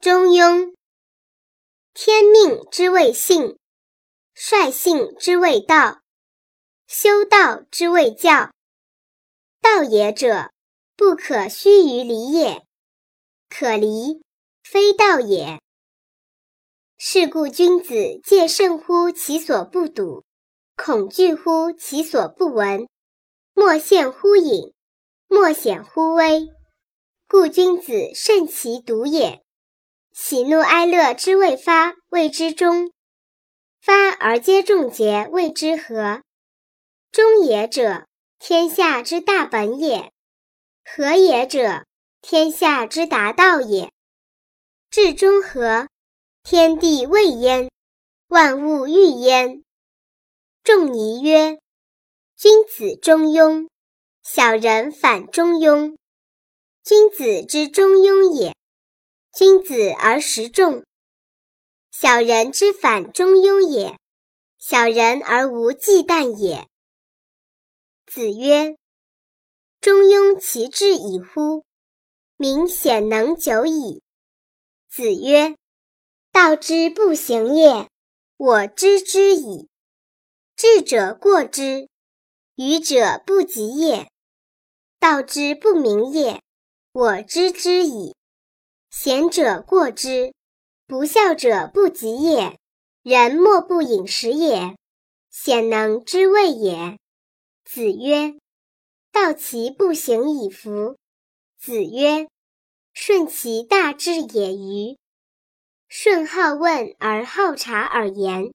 中庸。天命之谓性，率性之谓道，修道之谓教。道也者，不可须臾离也；可离，非道也。是故君子戒慎乎其所不睹，恐惧乎其所不闻，莫陷乎隐，莫显乎微。故君子慎其独也。喜怒哀乐之未发，谓之中；发而皆众节，谓之和。中也者，天下之大本也；和也者，天下之达道也。至中和，天地未焉，万物欲焉。仲尼曰：“君子中庸，小人反中庸。君子之中庸也。”君子而时众，小人之反中庸也；小人而无忌惮也。子曰：“中庸其志矣乎！民显能久矣。”子曰：“道之不行也，我知之矣。智者过之，愚者不及也。道之不明也，我知之矣。”贤者过之，不孝者不及也。人莫不饮食也，鲜能知味也。子曰：“道其不行以服。”子曰：“顺其大志也与？顺好问而好察而言，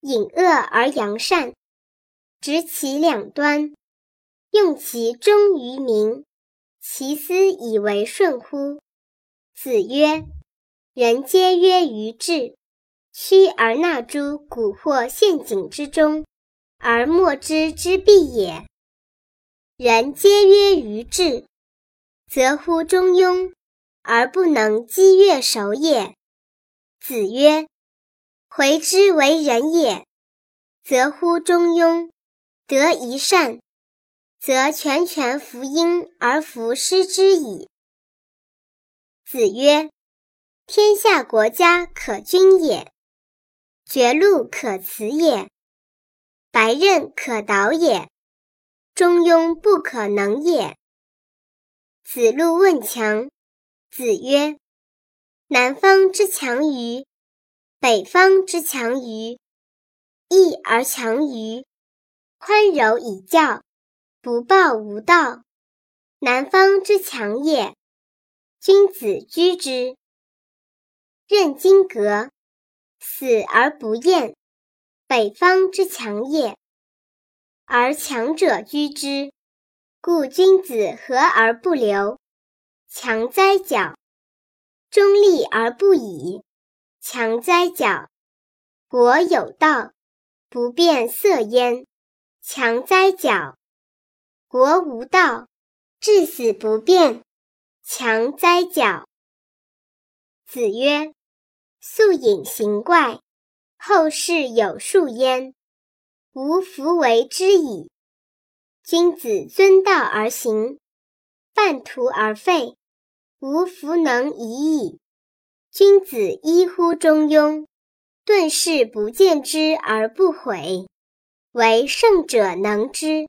隐恶而扬善，执其两端，用其忠于民，其斯以为顺乎？”子曰：“人皆曰于智，屈而纳诸蛊惑陷阱之中，而莫之之必也。人皆曰于智，则乎中庸，而不能积越守也。”子曰：“回之为人也，则乎中庸，得一善，则全权服婴而弗失之矣。”子曰：“天下国家可君也，绝路可辞也，白刃可导也，中庸不可能也。”子路问强，子曰：“南方之强于，北方之强于，义而强于，宽柔以教，不暴无道。南方之强也。”君子居之，任金革，死而不厌。北方之强也，而强者居之，故君子和而不流，强哉矫！中立而不倚，强哉矫！国有道，不变色焉，强哉矫！国无道，至死不变。强哉矫！子曰：“素隐形怪，后世有数焉，吾弗为之矣。君子遵道而行，半途而废，吾弗能已矣。君子依乎中庸，顿世不见之而不悔，唯圣者能之。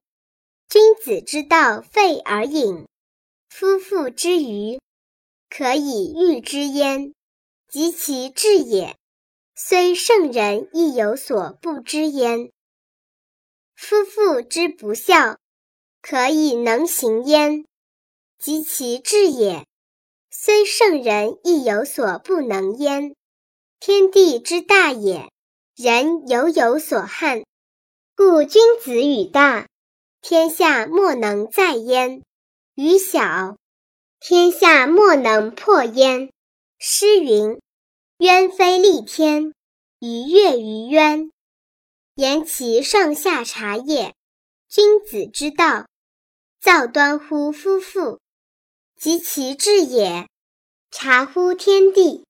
君子之道废而隐。”夫妇之愚，可以喻之焉，及其智也。虽圣人亦有所不知焉。夫妇之不孝，可以能行焉，及其智也。虽圣人亦有所不能焉。天地之大也，人犹有所憾，故君子与大，天下莫能在焉。于小，天下莫能破焉。诗云：“渊非立天，鱼跃于渊。”言其上下察也。君子之道，造端乎夫妇，及其志也，察乎天地。